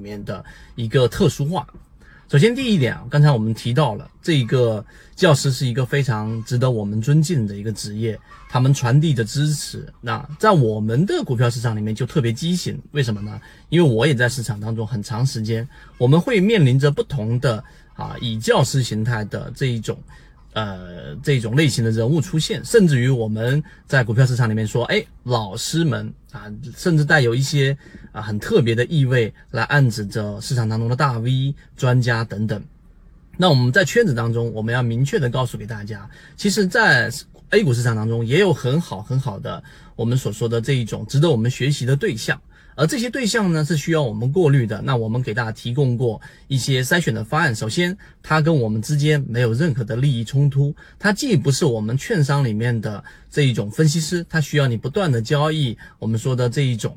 面的一个特殊化。首先，第一点啊，刚才我们提到了这一个教师是一个非常值得我们尊敬的一个职业，他们传递的知识，那在我们的股票市场里面就特别畸形。为什么呢？因为我也在市场当中很长时间，我们会面临着不同的啊以教师形态的这一种。呃，这种类型的人物出现，甚至于我们在股票市场里面说，哎，老师们啊，甚至带有一些啊很特别的意味，来暗指着市场当中的大 V 专家等等。那我们在圈子当中，我们要明确的告诉给大家，其实，在 A 股市场当中也有很好很好的我们所说的这一种值得我们学习的对象。而这些对象呢，是需要我们过滤的。那我们给大家提供过一些筛选的方案。首先，它跟我们之间没有任何的利益冲突，它既不是我们券商里面的这一种分析师，它需要你不断的交易。我们说的这一种，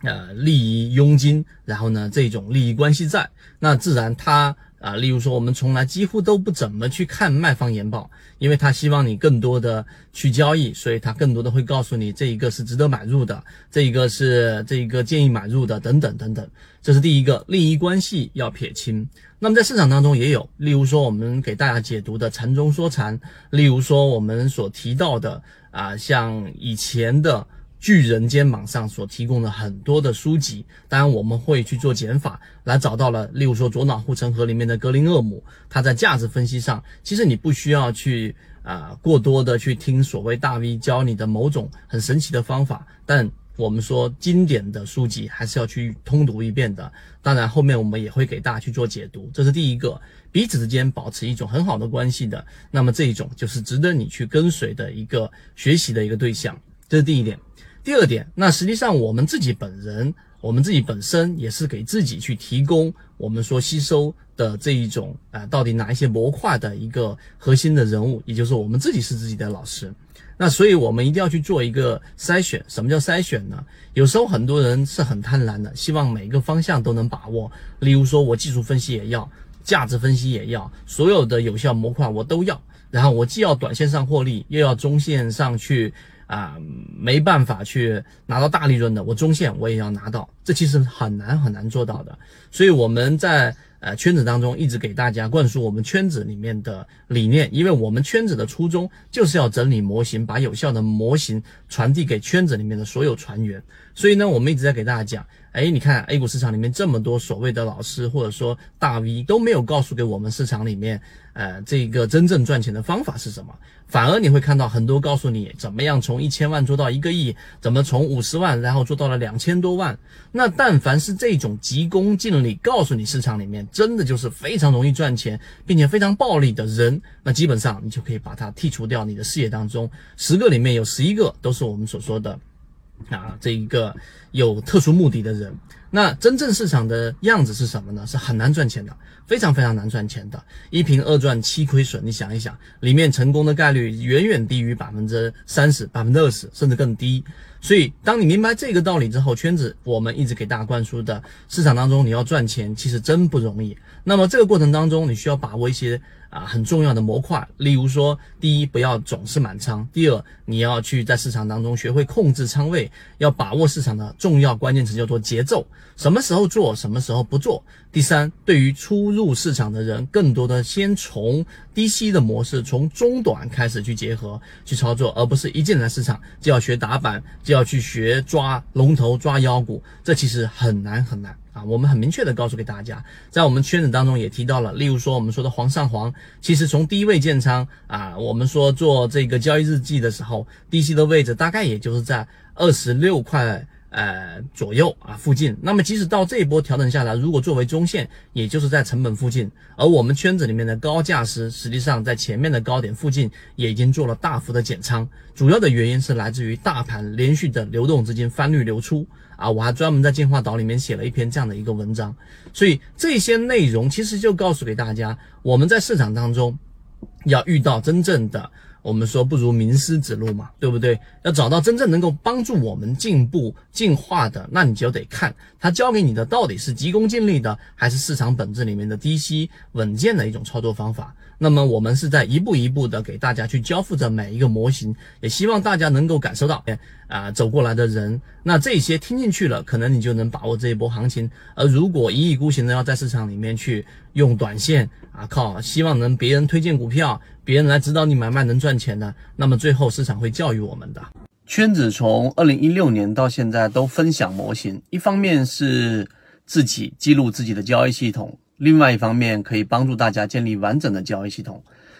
呃，利益佣金，然后呢，这种利益关系在，那自然它。啊，例如说，我们从来几乎都不怎么去看卖方研报，因为他希望你更多的去交易，所以他更多的会告诉你这一个是值得买入的，这一个是这一个建议买入的，等等等等。这是第一个利益关系要撇清。那么在市场当中也有，例如说我们给大家解读的禅中说禅，例如说我们所提到的啊，像以前的。巨人肩膀上所提供的很多的书籍，当然我们会去做减法，来找到了，例如说左脑护城河里面的格林厄姆，他在价值分析上，其实你不需要去啊过多的去听所谓大 V 教你的某种很神奇的方法，但我们说经典的书籍还是要去通读一遍的。当然后面我们也会给大家去做解读，这是第一个，彼此之间保持一种很好的关系的，那么这一种就是值得你去跟随的一个学习的一个对象，这是第一点。第二点，那实际上我们自己本人，我们自己本身也是给自己去提供我们说吸收的这一种啊，到底哪一些模块的一个核心的人物，也就是我们自己是自己的老师。那所以我们一定要去做一个筛选。什么叫筛选呢？有时候很多人是很贪婪的，希望每个方向都能把握。例如说，我技术分析也要，价值分析也要，所有的有效模块我都要。然后我既要短线上获利，又要中线上去。啊，没办法去拿到大利润的，我中线我也要拿到，这其实很难很难做到的。所以我们在呃圈子当中一直给大家灌输我们圈子里面的理念，因为我们圈子的初衷就是要整理模型，把有效的模型传递给圈子里面的所有船员。所以呢，我们一直在给大家讲，哎，你看 A 股市场里面这么多所谓的老师或者说大 V 都没有告诉给我们市场里面，呃，这个真正赚钱的方法是什么？反而你会看到很多告诉你怎么样从一千万做到一个亿，怎么从五十万然后做到了两千多万。那但凡是这种急功近利，告诉你市场里面真的就是非常容易赚钱，并且非常暴利的人，那基本上你就可以把它剔除掉你的视野当中。十个里面有十一个都是我们所说的。啊，这一个有特殊目的的人，那真正市场的样子是什么呢？是很难赚钱的，非常非常难赚钱的，一平二赚七亏损。你想一想，里面成功的概率远远低于百分之三十、百分之二十，甚至更低。所以，当你明白这个道理之后，圈子我们一直给大家灌输的市场当中，你要赚钱其实真不容易。那么这个过程当中，你需要把握一些。啊，很重要的模块，例如说，第一，不要总是满仓；第二，你要去在市场当中学会控制仓位，要把握市场的重要关键词，叫做节奏，什么时候做，什么时候不做。第三，对于初入市场的人，更多的先从低吸的模式，从中短开始去结合去操作，而不是一进来市场就要学打板，就要去学抓龙头、抓妖股，这其实很难很难。我们很明确的告诉给大家，在我们圈子当中也提到了，例如说我们说的黄上黄，其实从低位建仓啊，我们说做这个交易日记的时候，低吸的位置大概也就是在二十六块呃左右啊附近。那么即使到这一波调整下来，如果作为中线，也就是在成本附近。而我们圈子里面的高价师，实际上在前面的高点附近也已经做了大幅的减仓，主要的原因是来自于大盘连续的流动资金翻绿流出。啊，我还专门在进化岛里面写了一篇这样的一个文章，所以这些内容其实就告诉给大家，我们在市场当中要遇到真正的，我们说不如名师指路嘛，对不对？要找到真正能够帮助我们进步进化的，那你就得看他教给你的到底是急功近利的，还是市场本质里面的低息稳健的一种操作方法。那么我们是在一步一步的给大家去交付着每一个模型，也希望大家能够感受到，啊走过来的人，那这些听进去了，可能你就能把握这一波行情。而如果一意孤行的要在市场里面去用短线啊，靠希望能别人推荐股票，别人来指导你买卖能赚钱的，那么最后市场会教育我们的。圈子从二零一六年到现在都分享模型，一方面是自己记录自己的交易系统，另外一方面可以帮助大家建立完整的交易系统。